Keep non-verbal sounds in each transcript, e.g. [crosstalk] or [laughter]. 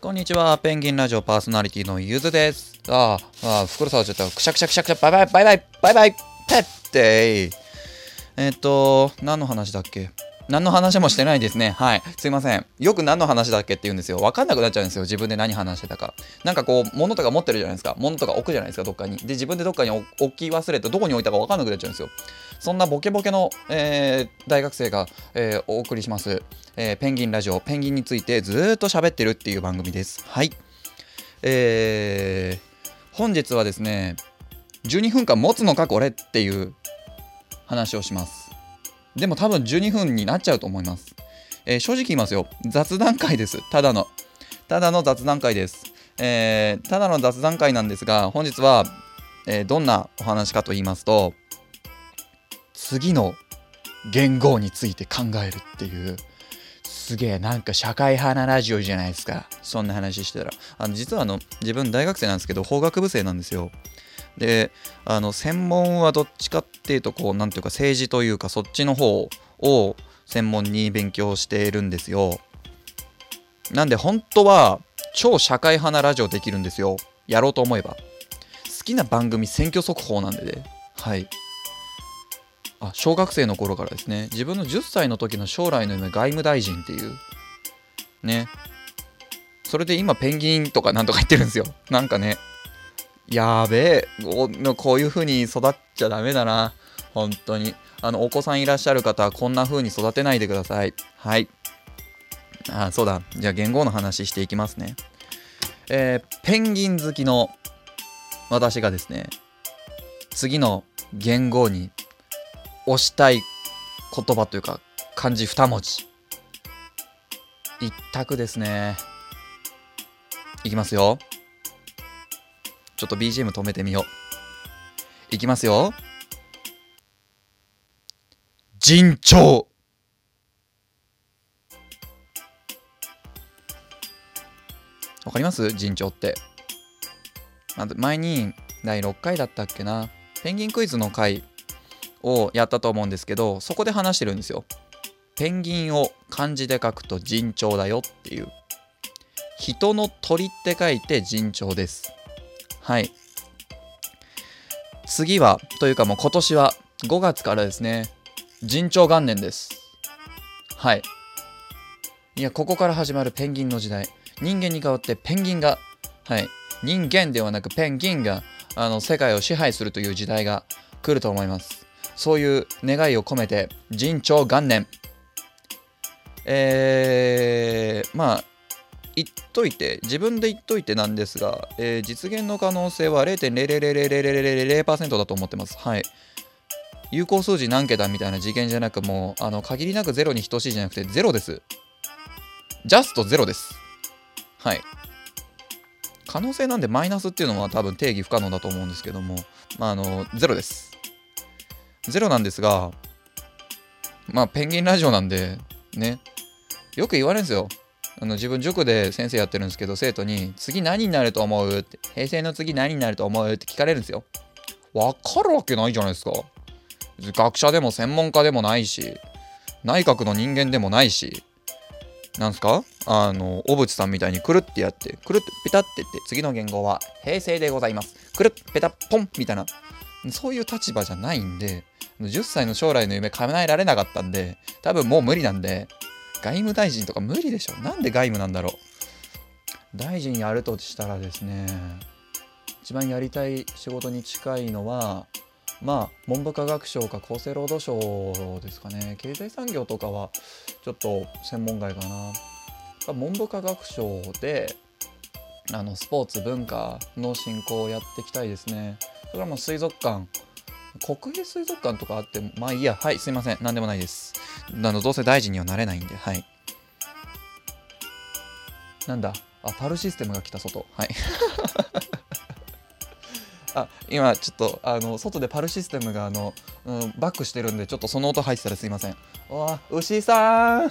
こんにちは、ペンギンラジオパーソナリティのゆずです。ああ、ああ袋触っちゃった。くしゃくしゃくしゃくしゃ、バイバイバイバイバイバイペッテイえっ、と、何の話だっけ？何の話もしてないですね。はい。すいません。よく何の話だっけって言うんですよ。わかんなくなっちゃうんですよ。自分で何話してたか。なんかこう、物とか持ってるじゃないですか。物とか置くじゃないですか、どっかに。で、自分でどっかに置き忘れて、どこに置いたかわかんなくなっちゃうんですよ。そんなボケボケの、えー大学生が、えーお送りします、えーペンギンラジオ。ペンギンについてずーっと喋ってるっていう番組です。はい。えー本日はですね、12分間持つのかこれっていう話をします。でも多分12分になっちゃうと思います。えー正直言いますよ。雑談会です。ただの。ただの雑談会です。えーただの雑談会なんですが、本日は、えーどんなお話かと言いますと、次の言語について考えるっていう、すげえなんか社会派なラジオじゃないですか。そんな話してたら。あの実はあの自分大学生なんですけど、法学部生なんですよ。で、あの専門はどっちかっていうと、こう、なんていうか政治というか、そっちの方を専門に勉強しているんですよ。なんで本当は超社会派なラジオできるんですよ。やろうと思えば。好きな番組選挙速報なんでね。はい。あ、小学生の頃からですね。自分の10歳の時の将来の夢外務大臣っていう。ね。それで今ペンギンとかなんとか言ってるんですよ。なんかね。やべえ。こういう風に育っちゃダメだな。本当に。あの、お子さんいらっしゃる方はこんな風に育てないでください。はい。あ、そうだ。じゃあ言語の話していきますね。えーペンギン好きの私がですね、次の言語に押したい言葉というか漢字2文字。一択ですね。いきますよ。ちょっと BGM 止めてみよう。いきますよ。尋常。わかります？尋常って。まず前に第6回だったっけな。ペンギンクイズの回をやったと思うんですけど、そこで話してるんですよ。ペンギンを漢字で書くと尋常だよっていう。人の鳥って書いて尋常です。はい。次は、というかもう今年は5月からですね、尋常元年です。はい。いや、ここから始まるペンギンの時代。人間に代わってペンギンが、はい。人間ではなくペンギンが、あの、世界を支配するという時代が来ると思います。そういう願いを込めて、尋常元年。えー、まあ、言っといて、自分で言っといてなんですが、えー実現の可能性は0.0000000%だと思ってます。はい。有効数字何桁みたいな次元じゃなく、もう、あの、限りなくゼロに等しいじゃなくて、ゼロです。ジャストゼロです。はい。可能性なんでマイナスっていうのは多分定義不可能だと思うんですけども、まあ、あの、ゼロです。ゼロなんですが、まあ、ペンギンラジオなんで、ね、よく言われるんですよ。あの自分塾で先生やってるんですけど生徒に「次何になると思う?」って「平成の次何になると思う?」って聞かれるんですよ。わかるわけないじゃないですか。学者でも専門家でもないし内閣の人間でもないしなんすか？あの小渕さんみたいにくるってやってくるってペタってって次の言語は平成でございますくるっペタポンみたいなそういう立場じゃないんで10歳の将来の夢叶えられなかったんで多分もう無理なんで外務大臣とか無理でしょ。なんで外務なんだろう。大臣やるとしたらですね一番やりたい仕事に近いのはまあ文部科学省か厚生労働省ですかね。経済産業とかはちょっと専門外かな。文部科学省であのスポーツ文化の振興をやっていきたいですね。それからもう水族館国営水族館とかあってまあいいやはいすいません。何でもないです。あのどうせ大臣にはなれないんではい。なんだ？あパルシステムが来た外。はい。[laughs] あ今ちょっとあの外でパルシステムがあの、うん、バックしてるんでちょっとその音入ってたらすいません。うわ牛さん！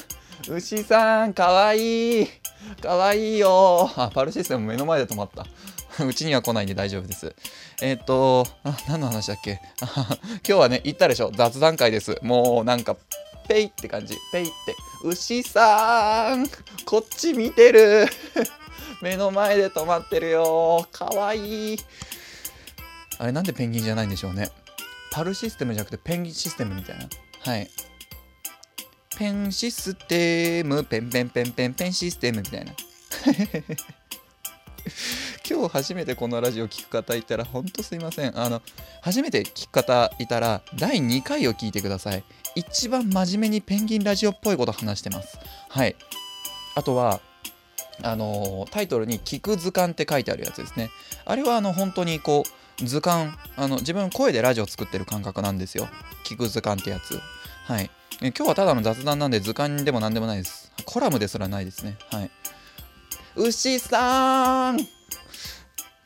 牛さんかわいい！かわいいよあパルシステム目の前で止まった。[laughs] うちには来ないんで大丈夫です。えっ、と、あ、何の話だっけ？あ [laughs] 今日はね、言ったでしょ？雑談会です。もうなんか、ペイって感じ。ペイって。牛さんこっち見てる。[laughs] 目の前で止まってるよ。かわいい。あれなんでペンギンじゃないんでしょうね。パルシステムじゃなくてペンギンシステムみたいな。はい。ペンシステムペンペンペンペンペンシステムみたいな。今日初めてこのラジオ聞く方いたらほんとすいません。あの初めて聞く方いたら第2回を聞いてください。一番真面目にペンギンラジオっぽいこと話してます。はい。あとはあのタイトルに「聞く図鑑」って書いてあるやつですね。あれはあの本当にこう図鑑あの自分声でラジオ作ってる感覚なんですよ。聞く図鑑ってやつ。はい。今日はただの雑談なんで図鑑でも何でもないです。コラムですらないですね。はい。牛さん！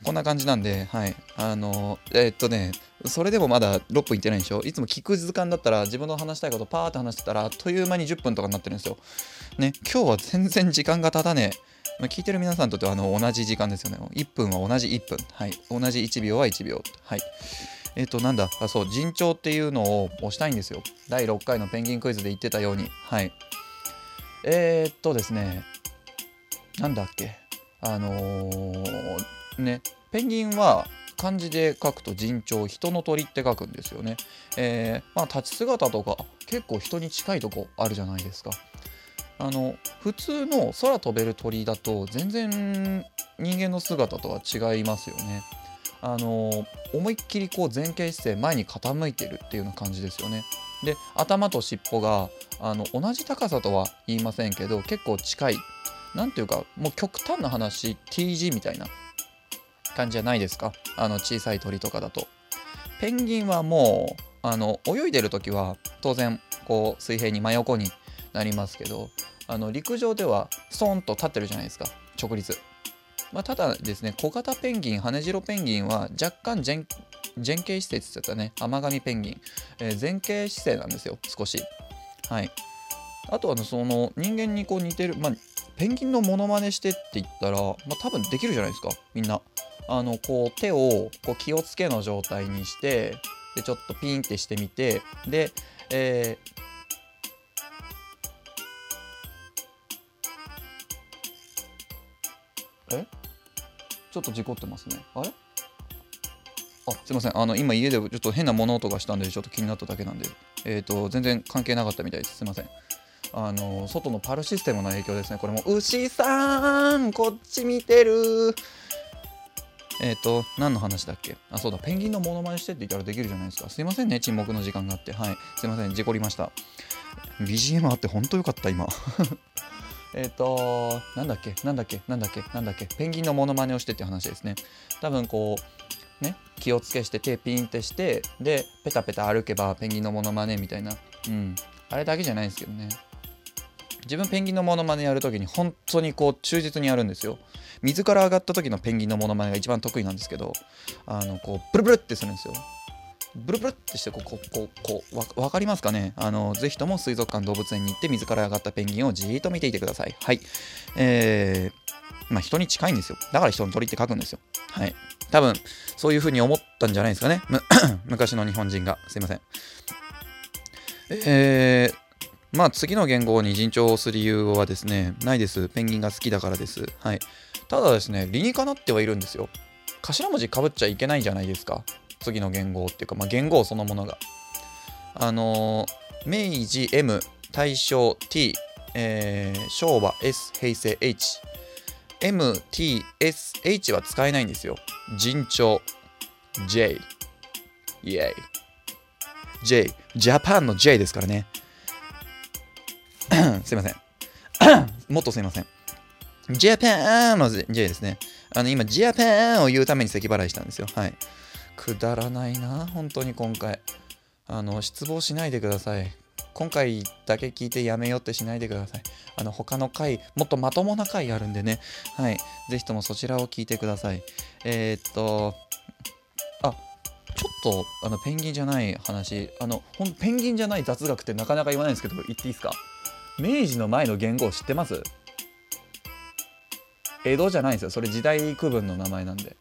こんな感じなんで、はい。あの、え、っとね、それでもまだ6分いってないんでしょ？いつも聞く時間だったら自分の話したいことパーって話してたらあっという間に10分とかになってるんですよ。ね、今日は全然時間が経たねえ。まあ、聞いてる皆さんにとってはあの同じ時間ですよね。1分は同じ1分。はい。同じ1秒は1秒。はい。えっ、ー、と、なんだ、あ、そう、尋常っていうのを押したいんですよ。第6回のペンギンクイズで言ってたように。はい。えー、っとですね、なんだっけ？あのー、ねペンギンは漢字で書くと人鳥人の鳥って書くんですよね、えー、まあ立ち姿とか結構人に近いとこあるじゃないですか。あの普通の空飛べる鳥だと全然人間の姿とは違いますよね。あの思いっきりこう前傾姿勢前に傾いてるっていうような感じですよね。で頭と尻尾があの同じ高さとは言いませんけど結構近い。何ていうかもう極端な話 T 字みたいな。感じじゃないですか。あの小さい鳥とかだと。ペンギンはもうあの泳いでる時は当然こう水平に真横になりますけどあの陸上ではストンと立ってるじゃないですか。直立、まあ、ただですね小型ペンギン羽ジロペンギンは若干前前傾姿勢って言ってたね。甘噛みペンギン、えー、前傾姿勢なんですよ少し。はい。あとはその人間にこう似てるまあペンギンのモノマネしてって言ったら、まあ、多分できるじゃないですかみんな。あのこう手をこう気をつけの状態にしてでちょっとピンってしてみてで、えー、え？ちょっと事故ってますね。あれ？あすいません。あの今家でちょっと変な物音がしたんでちょっと気になっただけなんで。えっ、ー、と全然関係なかったみたいです。すいません。あの外のパルシステムの影響ですね。これも牛さんこっち見てるえっ、ー、と、何の話だっけ？あ、そうだ、ペンギンのモノマネしてって言ったらできるじゃないですか。すいませんね、沈黙の時間があって。はい。すいません、事故りました。BGM あって本当よかった、今。[laughs] えっと、なんだっけ、なんだっけ、なんだっけ、なんだっけ、ペンギンのモノマネをしてって話ですね。多分こう、ね、気をつけして手ピンってして、で、ペタペタ歩けばペンギンのモノマネみたいな。うん。あれだけじゃないんですけどね。自分ペンギンのモノマネやるときに本当にこう忠実にやるんですよ。水から上がった時のペンギンのモノマネが一番得意なんですけど、あのこうブルブルってするんですよ。ブルブルってしてこうこうこうこうわ分かりますかね？あのぜひとも水族館動物園に行って水から上がったペンギンをじーっと見ていてください。はい。えー、まあ人に近いんですよ。だから人の鳥って書くんですよ。はい。多分そういう風に思ったんじゃないですかね。[coughs] 昔の日本人が。すいません。えー、まあ次の言語に尋常をする理由はですね、ないです。ペンギンが好きだからです。はい。ただですね、理にかなってはいるんですよ。頭文字かぶっちゃいけないじゃないですか。次の言語っていうか、まあ、言語そのものが。あのー、明治 M、大正 T、えー、昭和 S、平成 H。M、T、S、H は使えないんですよ。尋常 J。イェイ。J、ジャパンの J ですからね。[coughs] すいません。[coughs] もっとすいません。ジャパンの J ですね。あの、今、ジャパンを言うために咳払いしたんですよ。はい。くだらないな、本当に今回。あの、失望しないでください。今回だけ聞いてやめようってしないでください。あの、他の回、もっとまともな回あるんでね。はい。ぜひともそちらを聞いてください。えー、っと、あ、ちょっと、あの、ペンギンじゃない話、あの、ほんペンギンじゃない雑学ってなかなか言わないんですけど、言っていいですか？明治の前の元号知ってます？江戸じゃないんですよ。それ時代区分の名前なんで。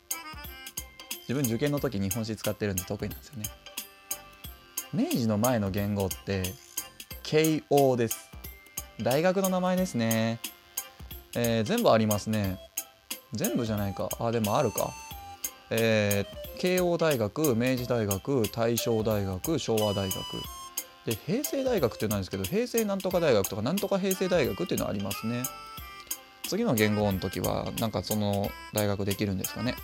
自分受験の時日本史使ってるんで得意なんですよね。明治の前の元号って慶応です。大学の名前ですね、えー、全部ありますね。全部じゃないか。あでもあるか。えー、慶応大学明治大学大正大学昭和大学。で平成大学ってなんですけど平成なんとか大学とかなんとか平成大学っていうのはありますね。次の元号の時はなんかその大学できるんですかね。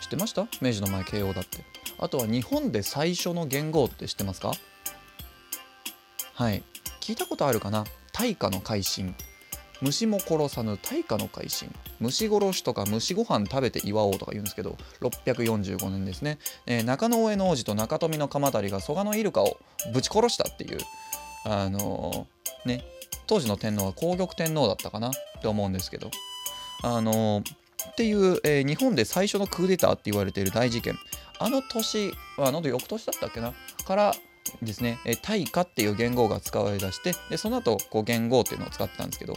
知ってました？明治の前慶応だって。あとは日本で最初の元号って知ってますか？はい。聞いたことあるかな？大化の改新。虫も殺さぬ大化の改新。虫殺しとか虫ご飯食べて祝おうとか言うんですけど645年ですね、えー、中野上の王子と中富の鎌足が蘇我のイルカをぶち殺したっていうあのー、ね当時の天皇は皇玉天皇だったかな？って思うんですけど。あのー、っていう、え日本で最初のクーデターって言われている大事件。あの年あの翌年だったっけな？からですね、え大化っていう元号が使われだしてでその後こう元号っていうのを使ってたんですけど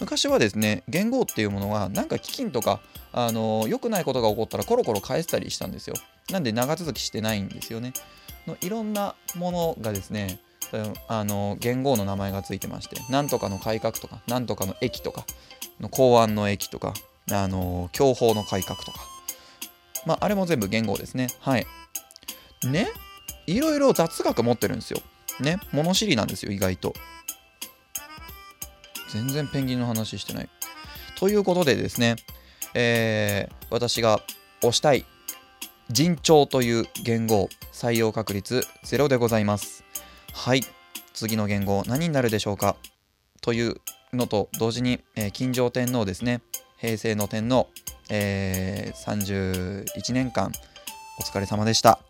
昔はですね元号っていうものはなんか飢饉とかあの良くないことが起こったらコロコロ返せたりしたんですよ。なんで長続きしてないんですよね。のいろんなものがですねあの元号の名前がついてましてなんとかの改革とかなんとかの駅とかの公安の駅とかあの享保の改革とか。まああれも全部元号ですね。はい。ねいろいろ雑学持ってるんですよ。ね？物知りなんですよ意外と。全然ペンギンの話してない。ということでですね、えー、私が推したい人長という言語採用確率0でございます。はい、次の言語何になるでしょうか？というのと同時に、えー、金城天皇ですね、平成の天皇、えー、31年間お疲れ様でした。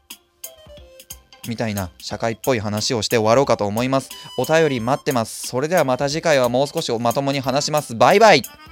みたいな社会っぽい話をして終わろうかと思います。お便り待ってます。それではまた次回はもう少しまともに話します。バイバイ